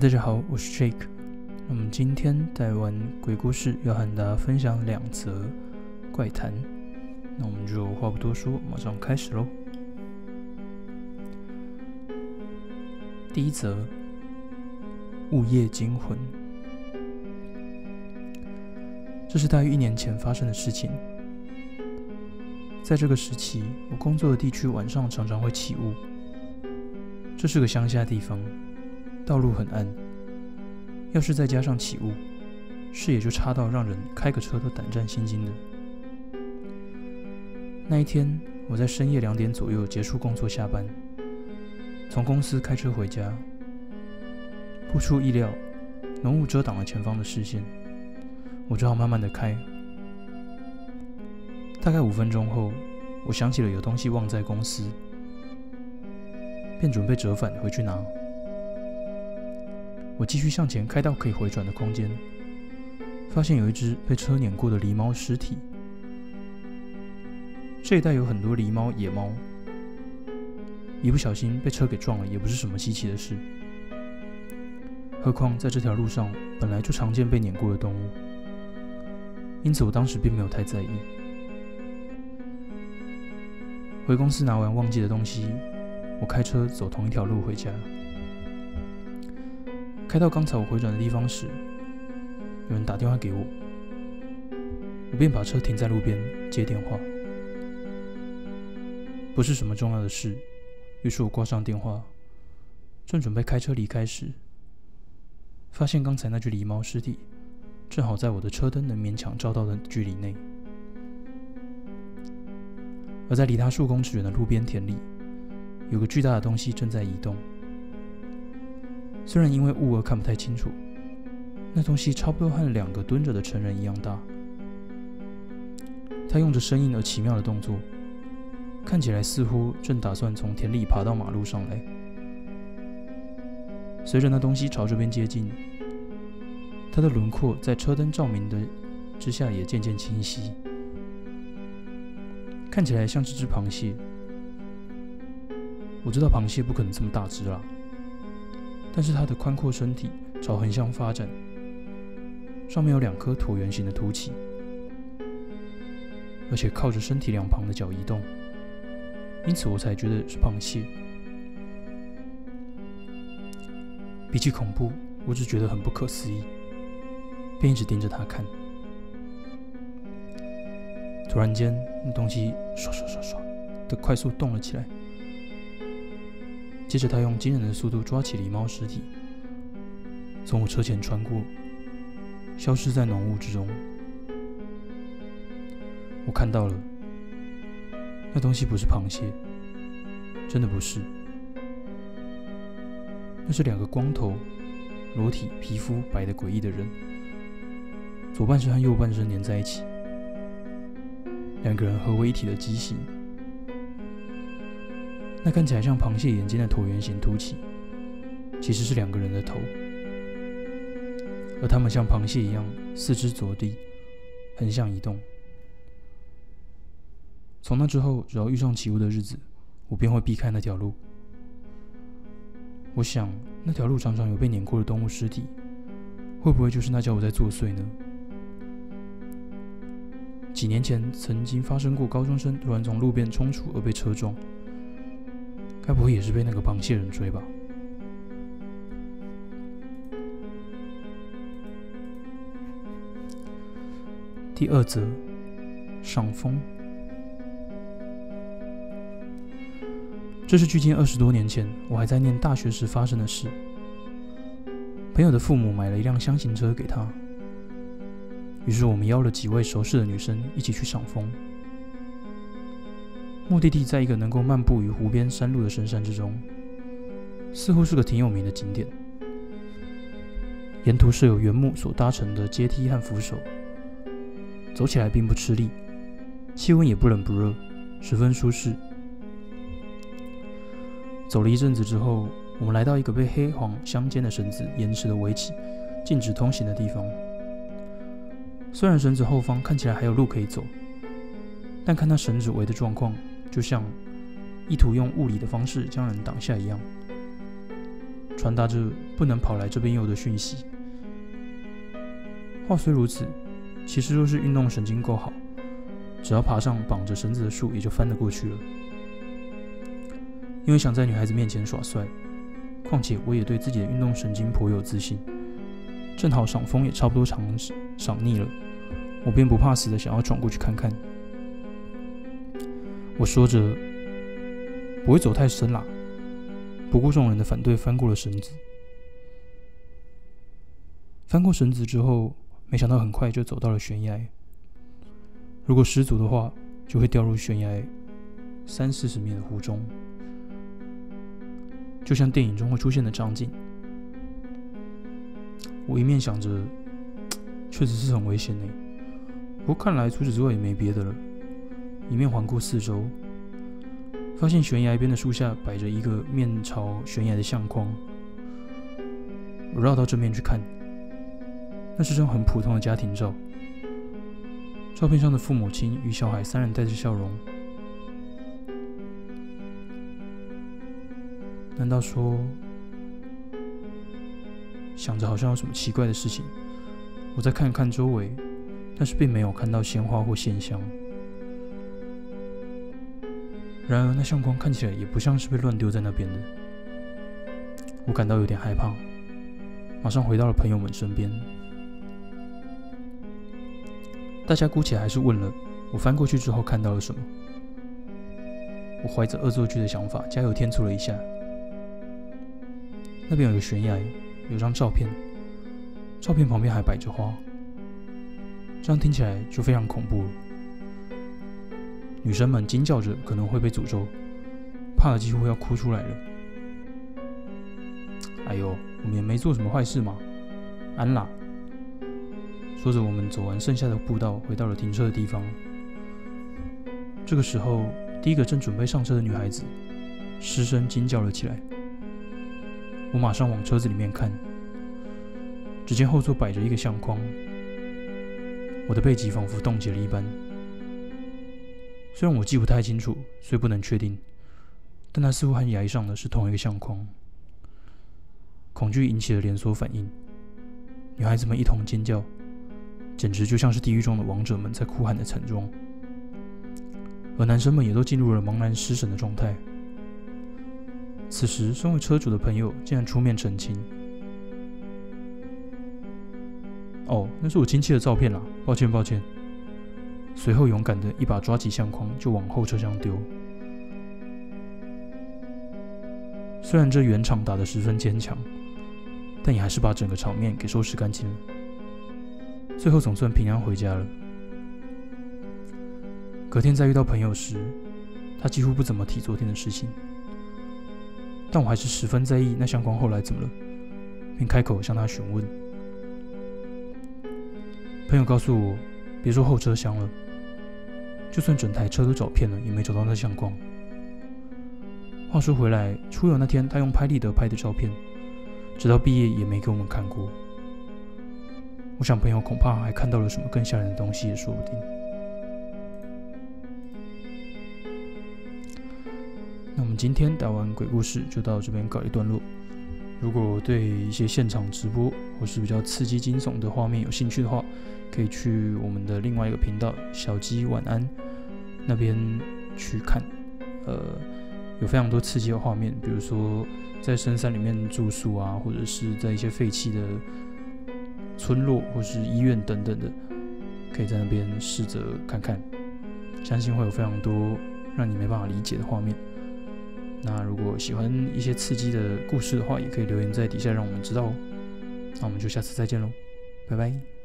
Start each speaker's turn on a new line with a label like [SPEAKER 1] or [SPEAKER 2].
[SPEAKER 1] 大家好，我是 Jake。那么今天带完鬼故事，要和大家分享两则怪谈。那我们就话不多说，马上开始喽。第一则，午夜惊魂。这是大约一年前发生的事情。在这个时期，我工作的地区晚上常常会起雾。这是个乡下地方。道路很暗，要是再加上起雾，视野就差到让人开个车都胆战心惊的。那一天，我在深夜两点左右结束工作下班，从公司开车回家。不出意料，浓雾遮挡了前方的视线，我只好慢慢的开。大概五分钟后，我想起了有东西忘在公司，便准备折返回去拿。我继续向前开到可以回转的空间，发现有一只被车碾过的狸猫尸体。这一带有很多狸猫、野猫，一不小心被车给撞了也不是什么稀奇的事。何况在这条路上本来就常见被碾过的动物，因此我当时并没有太在意。回公司拿完忘记的东西，我开车走同一条路回家。开到刚才我回转的地方时，有人打电话给我，我便把车停在路边接电话。不是什么重要的事，于是我挂上电话，正准备开车离开时，发现刚才那具狸猫尸体正好在我的车灯能勉强照到的距离内，而在离它数公尺远的路边田里，有个巨大的东西正在移动。虽然因为雾而看不太清楚，那东西差不多和两个蹲着的成人一样大。他用着生硬而奇妙的动作，看起来似乎正打算从田里爬到马路上来。随着那东西朝这边接近，它的轮廓在车灯照明的之下也渐渐清晰，看起来像是只螃蟹。我知道螃蟹不可能这么大只啦。但是它的宽阔身体朝横向发展，上面有两颗椭圆形的凸起，而且靠着身体两旁的脚移动，因此我才觉得是螃蟹。比起恐怖，我只觉得很不可思议，便一直盯着它看。突然间，那东西唰唰唰唰的快速动了起来。接着，他用惊人的速度抓起狸猫尸体，从我车前穿过，消失在浓雾之中。我看到了，那东西不是螃蟹，真的不是，那是两个光头、裸体、皮肤白的诡异的人，左半身和右半身连在一起，两个人合为一体的畸形。那看起来像螃蟹眼睛的椭圆形凸起，其实是两个人的头，而他们像螃蟹一样四肢着地，横向移动。从那之后，只要遇上起雾的日子，我便会避开那条路。我想，那条路常常有被碾过的动物尸体，会不会就是那叫我在作祟呢？几年前曾经发生过高中生突然从路边冲出而被车撞。该不会也是被那个螃蟹人追吧？第二则，赏风。这是距今二十多年前，我还在念大学时发生的事。朋友的父母买了一辆箱型车给他，于是我们邀了几位熟识的女生一起去赏风。目的地在一个能够漫步于湖边山路的深山之中，似乎是个挺有名的景点。沿途设有原木所搭成的阶梯和扶手，走起来并不吃力，气温也不冷不热，十分舒适。走了一阵子之后，我们来到一个被黑黄相间的绳子延迟的围起、禁止通行的地方。虽然绳子后方看起来还有路可以走，但看那绳子围的状况。就像意图用物理的方式将人挡下一样，传达着不能跑来这边游的讯息。话虽如此，其实若是运动神经够好，只要爬上绑着绳子的树，也就翻得过去了。因为想在女孩子面前耍帅，况且我也对自己的运动神经颇有自信。正好赏风也差不多尝赏腻了，我便不怕死的想要闯过去看看。我说着，不会走太深啦。不顾众人的反对，翻过了绳子。翻过绳子之后，没想到很快就走到了悬崖。如果失足的话，就会掉入悬崖三四十米的湖中，就像电影中会出现的场景。我一面想着，确实是很危险呢。不过看来除此之外也没别的了。一面环顾四周，发现悬崖边的树下摆着一个面朝悬崖的相框。我绕到正面去看，那是张很普通的家庭照。照片上的父母亲与小孩三人带着笑容。难道说？想着好像有什么奇怪的事情，我再看看周围，但是并没有看到鲜花或鲜香。然而那相框看起来也不像是被乱丢在那边的，我感到有点害怕，马上回到了朋友们身边。大家姑且还是问了我翻过去之后看到了什么。我怀着恶作剧的想法，加油添醋了一下。那边有个悬崖。有张照片，照片旁边还摆着花，这样听起来就非常恐怖了。女生们惊叫着，可能会被诅咒，怕的几乎要哭出来了。哎呦，我们也没做什么坏事嘛，安啦。说着，我们走完剩下的步道，回到了停车的地方。这个时候，第一个正准备上车的女孩子失声惊叫了起来。我马上往车子里面看，只见后座摆着一个相框，我的背脊仿佛冻结了一般。虽然我记不太清楚，所以不能确定，但那似乎和牙医上的是同一个相框。恐惧引起了连锁反应，女孩子们一同尖叫，简直就像是地狱中的王者们在哭喊的惨状，而男生们也都进入了茫然失神的状态。此时，身为车主的朋友竟然出面澄清：“哦，那是我亲戚的照片啦，抱歉抱歉。”随后，勇敢的一把抓起相框就往后车厢丢。虽然这圆场打得十分坚强，但也还是把整个场面给收拾干净了。最后总算平安回家了。隔天再遇到朋友时，他几乎不怎么提昨天的事情。但我还是十分在意那相框后来怎么了，便开口向他询问。朋友告诉我，别说后车厢了，就算整台车都找遍了，也没找到那相框。话说回来，出游那天他用拍立得拍的照片，直到毕业也没给我们看过。我想朋友恐怕还看到了什么更吓人的东西，也说不定。那我们今天打完鬼故事就到这边告一段落。如果对一些现场直播或是比较刺激惊悚的画面有兴趣的话，可以去我们的另外一个频道“小鸡晚安”那边去看。呃，有非常多刺激的画面，比如说在深山里面住宿啊，或者是在一些废弃的村落或是医院等等的，可以在那边试着看看，相信会有非常多让你没办法理解的画面。那如果喜欢一些刺激的故事的话，也可以留言在底下让我们知道哦。那我们就下次再见喽，拜拜。